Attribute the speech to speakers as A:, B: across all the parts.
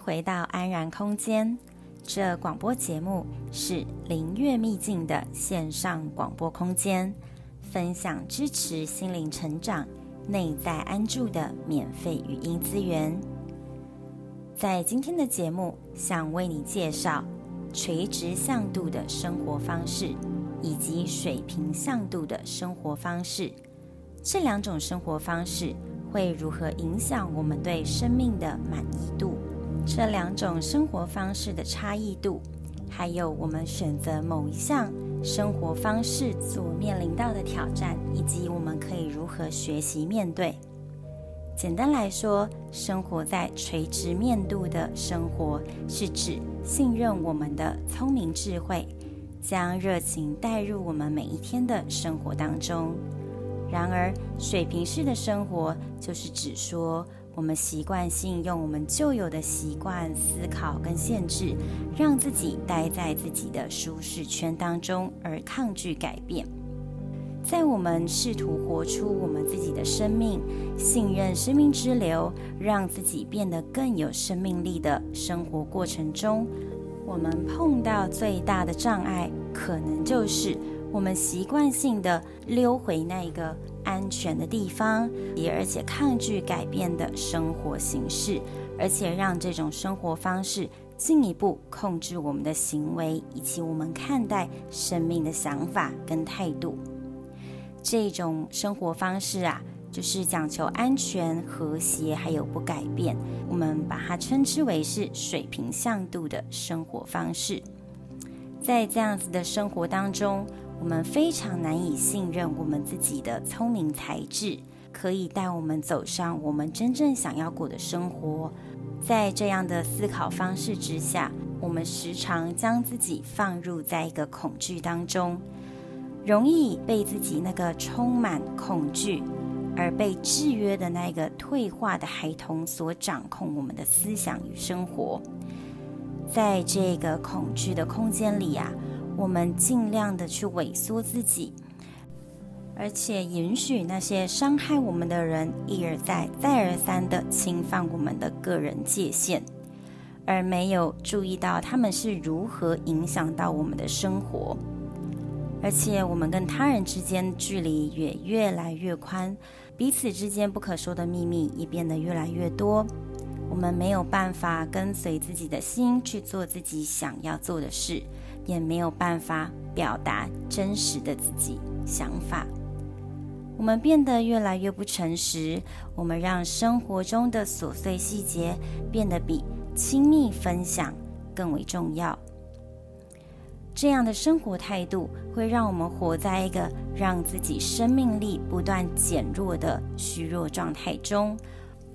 A: 回到安然空间。这广播节目是灵悦秘境的线上广播空间，分享支持心灵成长、内在安住的免费语音资源。在今天的节目，想为你介绍垂直向度的生活方式以及水平向度的生活方式。这两种生活方式会如何影响我们对生命的满意度？这两种生活方式的差异度，还有我们选择某一项生活方式所面临到的挑战，以及我们可以如何学习面对。简单来说，生活在垂直面度的生活，是指信任我们的聪明智慧，将热情带入我们每一天的生活当中。然而，水平式的生活，就是指说，我们习惯性用我们旧有的习惯、思考跟限制，让自己待在自己的舒适圈当中，而抗拒改变。在我们试图活出我们自己的生命、信任生命之流，让自己变得更有生命力的生活过程中，我们碰到最大的障碍，可能就是我们习惯性的溜回那个。安全的地方，也而且抗拒改变的生活形式，而且让这种生活方式进一步控制我们的行为以及我们看待生命的想法跟态度。这种生活方式啊，就是讲求安全、和谐，还有不改变。我们把它称之为是水平向度的生活方式。在这样子的生活当中，我们非常难以信任我们自己的聪明才智，可以带我们走上我们真正想要过的生活。在这样的思考方式之下，我们时常将自己放入在一个恐惧当中，容易被自己那个充满恐惧而被制约的那个退化的孩童所掌控我们的思想与生活。在这个恐惧的空间里呀、啊。我们尽量的去萎缩自己，而且允许那些伤害我们的人一而再、再而三的侵犯我们的个人界限，而没有注意到他们是如何影响到我们的生活。而且我们跟他人之间距离也越来越宽，彼此之间不可说的秘密也变得越来越多。我们没有办法跟随自己的心去做自己想要做的事。也没有办法表达真实的自己想法，我们变得越来越不诚实。我们让生活中的琐碎细节变得比亲密分享更为重要。这样的生活态度会让我们活在一个让自己生命力不断减弱的虚弱状态中。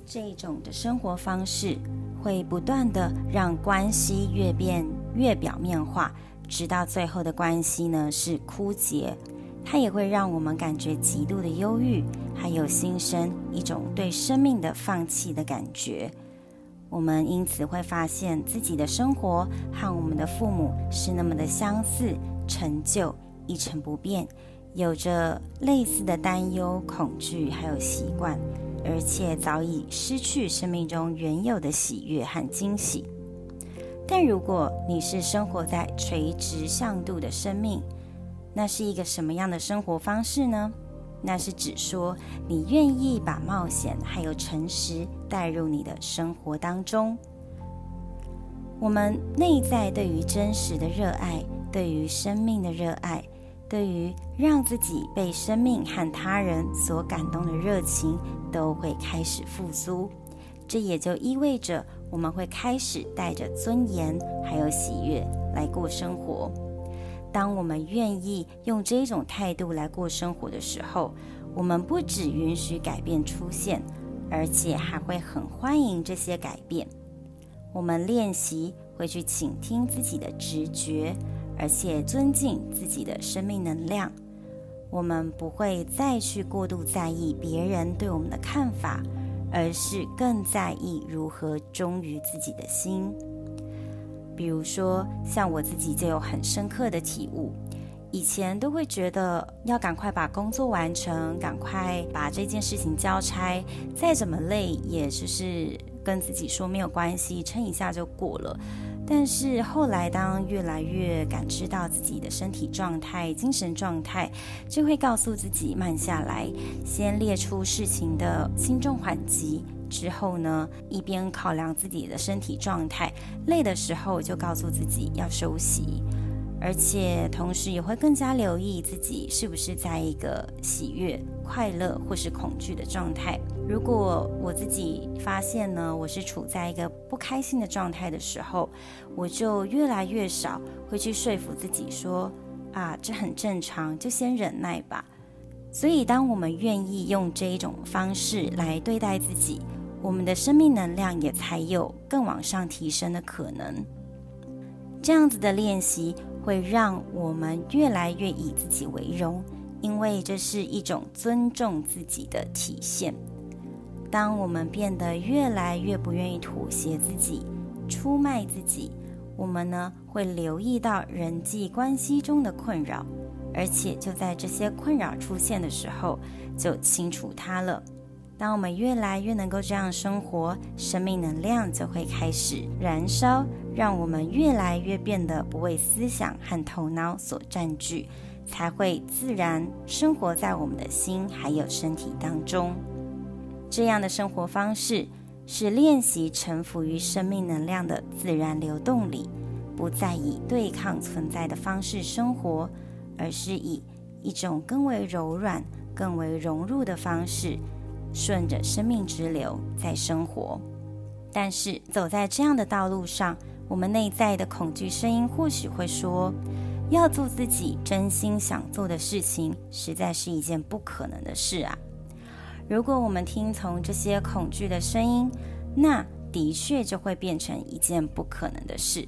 A: 这种的生活方式会不断的让关系越变越表面化。直到最后的关系呢是枯竭，它也会让我们感觉极度的忧郁，还有心生一种对生命的放弃的感觉。我们因此会发现自己的生活和我们的父母是那么的相似，陈旧、一成不变，有着类似的担忧、恐惧，还有习惯，而且早已失去生命中原有的喜悦和惊喜。但如果你是生活在垂直向度的生命，那是一个什么样的生活方式呢？那是指说你愿意把冒险还有诚实带入你的生活当中。我们内在对于真实的热爱，对于生命的热爱，对于让自己被生命和他人所感动的热情，都会开始复苏。这也就意味着我们会开始带着尊严还有喜悦来过生活。当我们愿意用这种态度来过生活的时候，我们不只允许改变出现，而且还会很欢迎这些改变。我们练习会去倾听自己的直觉，而且尊敬自己的生命能量。我们不会再去过度在意别人对我们的看法，而是更在意如何忠于自己的心。比如说，像我自己就有很深刻的体悟，以前都会觉得要赶快把工作完成，赶快把这件事情交差，再怎么累，也只是。跟自己说没有关系，撑一下就过了。但是后来，当越来越感知到自己的身体状态、精神状态，就会告诉自己慢下来，先列出事情的轻重缓急。之后呢，一边考量自己的身体状态，累的时候就告诉自己要休息。而且同时也会更加留意自己是不是在一个喜悦、快乐或是恐惧的状态。如果我自己发现呢，我是处在一个不开心的状态的时候，我就越来越少会去说服自己说啊，这很正常，就先忍耐吧。所以，当我们愿意用这一种方式来对待自己，我们的生命能量也才有更往上提升的可能。这样子的练习会让我们越来越以自己为荣，因为这是一种尊重自己的体现。当我们变得越来越不愿意妥协自己、出卖自己，我们呢会留意到人际关系中的困扰，而且就在这些困扰出现的时候，就清除它了。当我们越来越能够这样生活，生命能量就会开始燃烧，让我们越来越变得不为思想和头脑所占据，才会自然生活在我们的心还有身体当中。这样的生活方式是练习臣服于生命能量的自然流动里，不再以对抗存在的方式生活，而是以一种更为柔软、更为融入的方式，顺着生命之流在生活。但是走在这样的道路上，我们内在的恐惧声音或许会说：要做自己真心想做的事情，实在是一件不可能的事啊。如果我们听从这些恐惧的声音，那的确就会变成一件不可能的事，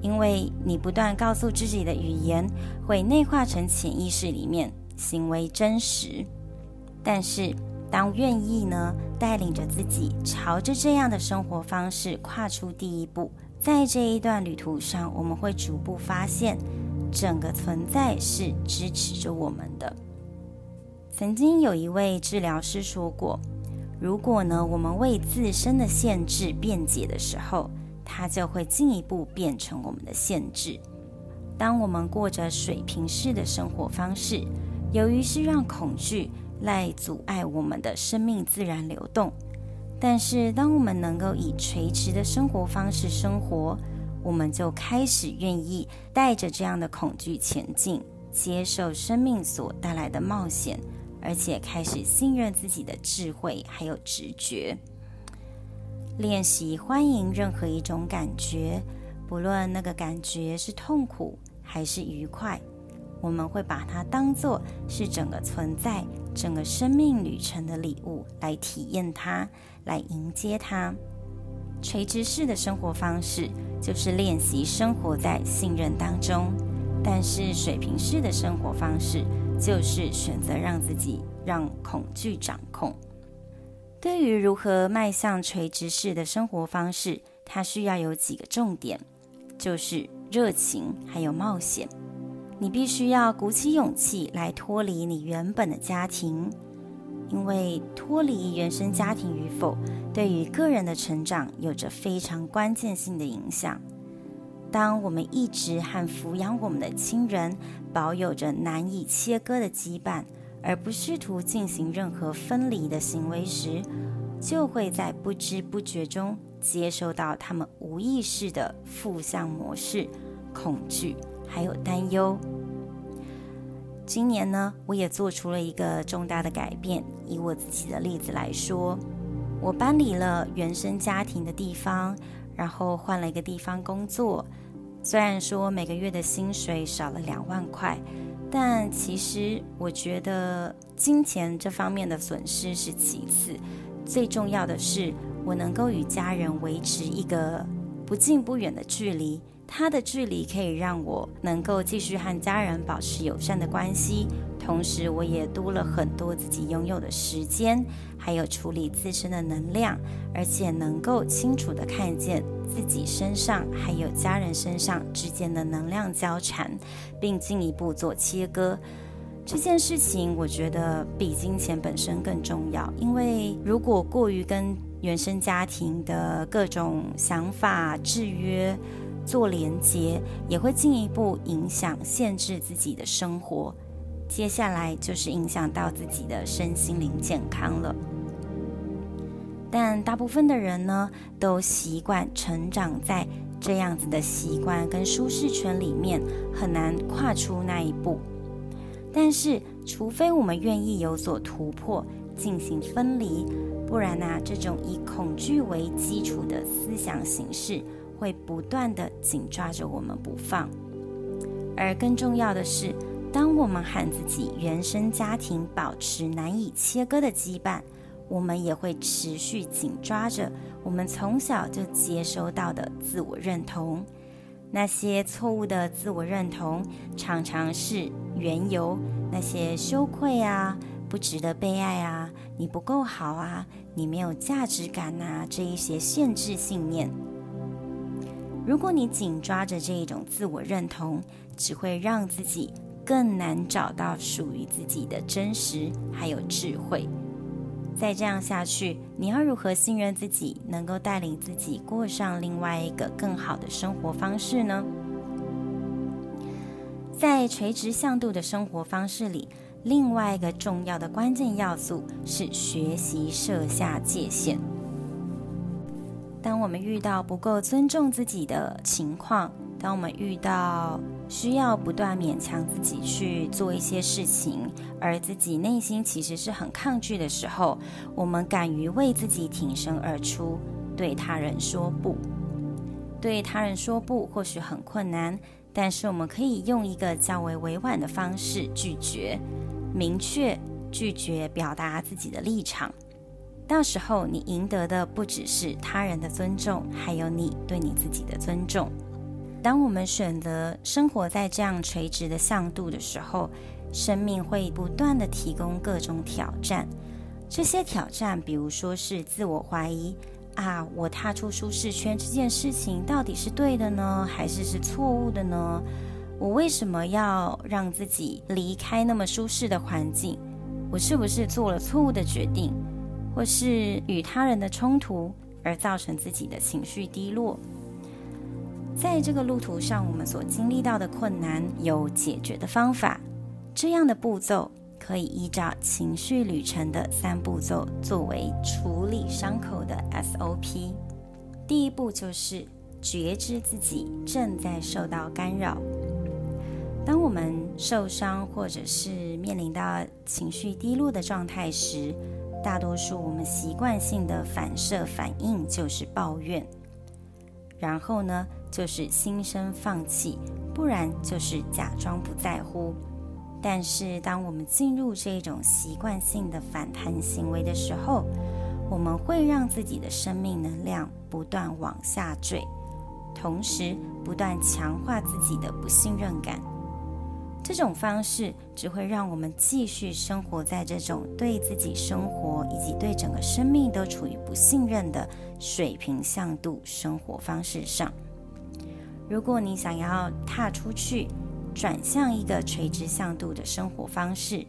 A: 因为你不断告诉自己的语言会内化成潜意识里面，行为真实。但是，当愿意呢，带领着自己朝着这样的生活方式跨出第一步，在这一段旅途上，我们会逐步发现，整个存在是支持着我们的。曾经有一位治疗师说过：“如果呢，我们为自身的限制辩解的时候，它就会进一步变成我们的限制。当我们过着水平式的生活方式，由于是让恐惧来阻碍我们的生命自然流动。但是，当我们能够以垂直的生活方式生活，我们就开始愿意带着这样的恐惧前进，接受生命所带来的冒险。”而且开始信任自己的智慧，还有直觉。练习欢迎任何一种感觉，不论那个感觉是痛苦还是愉快，我们会把它当作是整个存在、整个生命旅程的礼物来体验它，来迎接它。垂直式的生活方式就是练习生活在信任当中，但是水平式的生活方式。就是选择让自己让恐惧掌控。对于如何迈向垂直式的生活方式，它需要有几个重点，就是热情还有冒险。你必须要鼓起勇气来脱离你原本的家庭，因为脱离原生家庭与否，对于个人的成长有着非常关键性的影响。当我们一直和抚养我们的亲人保有着难以切割的羁绊，而不试图进行任何分离的行为时，就会在不知不觉中接收到他们无意识的负向模式、恐惧还有担忧。今年呢，我也做出了一个重大的改变。以我自己的例子来说，我搬离了原生家庭的地方，然后换了一个地方工作。虽然说每个月的薪水少了两万块，但其实我觉得金钱这方面的损失是其次，最重要的是我能够与家人维持一个不近不远的距离。他的距离可以让我能够继续和家人保持友善的关系，同时我也多了很多自己拥有的时间，还有处理自身的能量，而且能够清楚地看见自己身上还有家人身上之间的能量交缠，并进一步做切割。这件事情我觉得比金钱本身更重要，因为如果过于跟原生家庭的各种想法制约，做连接也会进一步影响、限制自己的生活，接下来就是影响到自己的身心灵健康了。但大部分的人呢，都习惯成长在这样子的习惯跟舒适圈里面，很难跨出那一步。但是，除非我们愿意有所突破，进行分离，不然呢、这种以恐惧为基础的思想形式。会不断地紧抓着我们不放，而更重要的是，当我们和自己原生家庭保持难以切割的羁绊，我们也会持续紧抓着我们从小就接收到的自我认同。那些错误的自我认同，常常是缘由那些羞愧啊、不值得被爱啊、你不够好啊、你没有价值感啊这一些限制信念。如果你紧抓着这一种自我认同，只会让自己更难找到属于自己的真实还有智慧。再这样下去，你要如何信任自己，能够带领自己过上另外一个更好的生活方式呢？在垂直向度的生活方式里，另外一个重要的关键要素是学习设下界限。当我们遇到不够尊重自己的情况，当我们遇到需要不断勉强自己去做一些事情，而自己内心其实是很抗拒的时候，我们敢于为自己挺身而出，对他人说不。对他人说不或许很困难，但是我们可以用一个较为委婉的方式拒绝，明确拒绝表达自己的立场。到时候，你赢得的不只是他人的尊重，还有你对你自己的尊重。当我们选择生活在这样垂直的向度的时候，生命会不断地提供各种挑战。这些挑战，比如说是自我怀疑啊，我踏出舒适圈这件事情到底是对的呢，还是是错误的呢？我为什么要让自己离开那么舒适的环境？我是不是做了错误的决定？或是与他人的冲突而造成自己的情绪低落，在这个路途上，我们所经历到的困难有解决的方法。这样的步骤可以依照情绪旅程的三步骤作为处理伤口的 SOP。第一步就是觉知自己正在受到干扰。当我们受伤或者是面临到情绪低落的状态时，大多数我们习惯性的反射反应就是抱怨，然后呢，就是心生放弃，不然就是假装不在乎。但是，当我们进入这种习惯性的反弹行为的时候，我们会让自己的生命能量不断往下坠，同时不断强化自己的不信任感。这种方式只会让我们继续生活在这种对自己生活以及对整个生命都处于不信任的水平向度生活方式上。如果你想要踏出去，转向一个垂直向度的生活方式，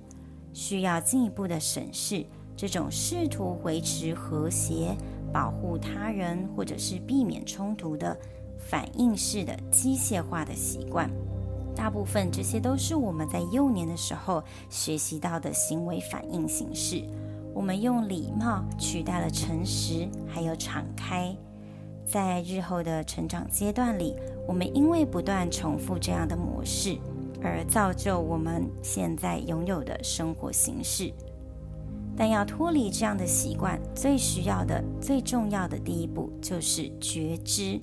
A: 需要进一步的审视这种试图维持和谐、保护他人或者是避免冲突的反应式的机械化的习惯。大部分这些都是我们在幼年的时候学习到的行为反应形式。我们用礼貌取代了诚实，还有敞开。在日后的成长阶段里，我们因为不断重复这样的模式，而造就我们现在拥有的生活形式。但要脱离这样的习惯，最需要的、最重要的第一步就是觉知。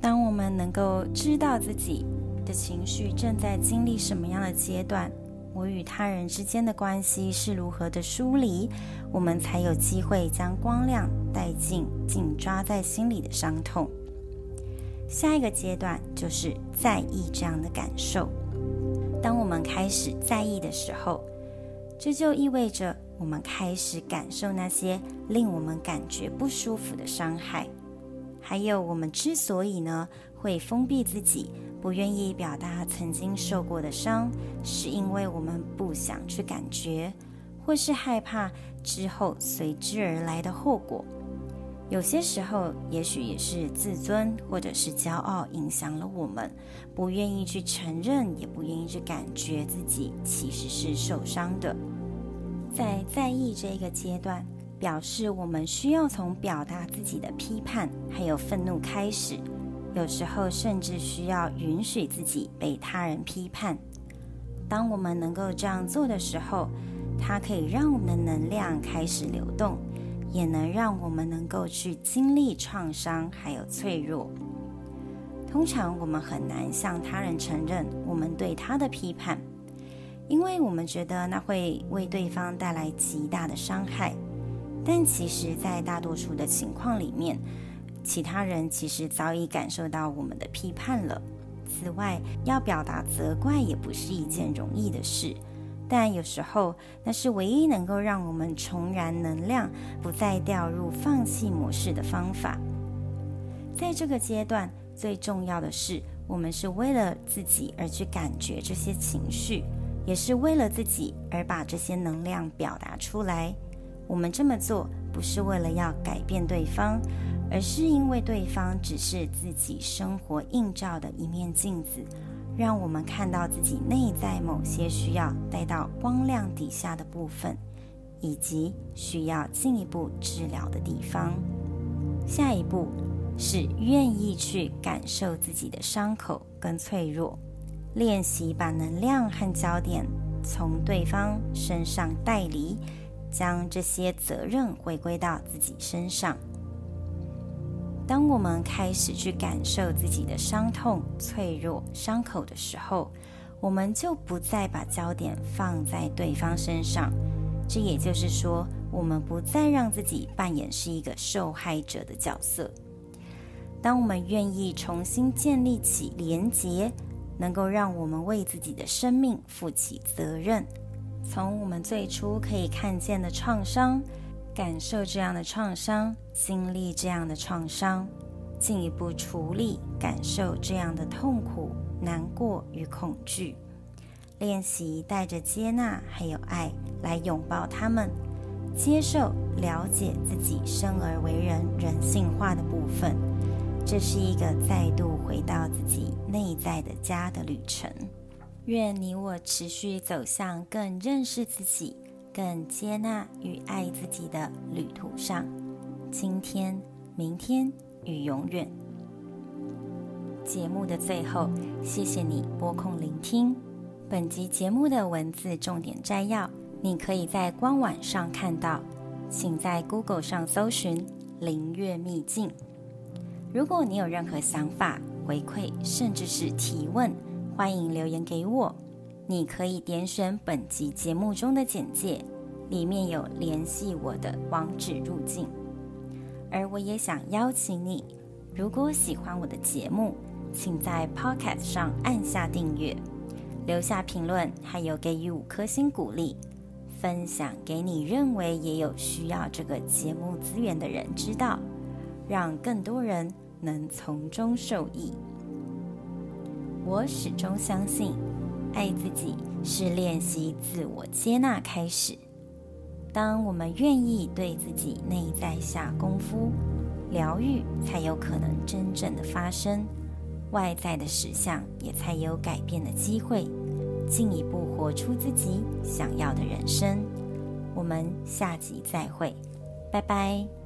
A: 当我们能够知道自己的情绪正在经历什么样的阶段，我与他人之间的关系是如何的疏离，我们才有机会将光亮带进紧抓在心里的伤痛。下一个阶段就是在意这样的感受。当我们开始在意的时候，这就意味着。我们开始感受那些令我们感觉不舒服的伤害，还有我们之所以呢会封闭自己，不愿意表达曾经受过的伤，是因为我们不想去感觉，或是害怕之后随之而来的后果。有些时候，也许也是自尊或者是骄傲影响了我们，不愿意去承认，也不愿意去感觉自己其实是受伤的。在在意这个阶段，表示我们需要从表达自己的批判还有愤怒开始，有时候甚至需要允许自己被他人批判。当我们能够这样做的时候，它可以让我们的能量开始流动，也能让我们能够去经历创伤还有脆弱。通常我们很难向他人承认我们对他的批判。因为我们觉得那会为对方带来极大的伤害，但其实，在大多数的情况里面，其他人其实早已感受到我们的批判了。此外，要表达责怪也不是一件容易的事，但有时候那是唯一能够让我们重燃能量、不再掉入放弃模式的方法。在这个阶段，最重要的是，我们是为了自己而去感觉这些情绪。也是为了自己而把这些能量表达出来。我们这么做不是为了要改变对方，而是因为对方只是自己生活映照的一面镜子，让我们看到自己内在某些需要带到光亮底下的部分，以及需要进一步治疗的地方。下一步是愿意去感受自己的伤口跟脆弱。练习把能量和焦点从对方身上带离，将这些责任回归到自己身上。当我们开始去感受自己的伤痛、脆弱、伤口的时候，我们就不再把焦点放在对方身上。这也就是说，我们不再让自己扮演是一个受害者的角色。当我们愿意重新建立起连结。能够让我们为自己的生命负起责任，从我们最初可以看见的创伤，感受这样的创伤，经历这样的创伤，进一步处理感受这样的痛苦、难过与恐惧，练习带着接纳还有爱来拥抱他们，接受、了解自己生而为人人性化的部分。这是一个再度回到自己内在的家的旅程。愿你我持续走向更认识自己、更接纳与爱自己的旅途上。今天、明天与永远。节目的最后，谢谢你拨空聆听本集节目的文字重点摘要。你可以在官网上看到，请在 Google 上搜寻“灵悦秘境”。如果你有任何想法、回馈，甚至是提问，欢迎留言给我。你可以点选本集节目中的简介，里面有联系我的网址入境。而我也想邀请你，如果喜欢我的节目，请在 Podcast 上按下订阅，留下评论，还有给予五颗星鼓励，分享给你认为也有需要这个节目资源的人知道。让更多人能从中受益。我始终相信，爱自己是练习自我接纳开始。当我们愿意对自己内在下功夫，疗愈才有可能真正的发生，外在的实相也才有改变的机会，进一步活出自己想要的人生。我们下集再会，拜拜。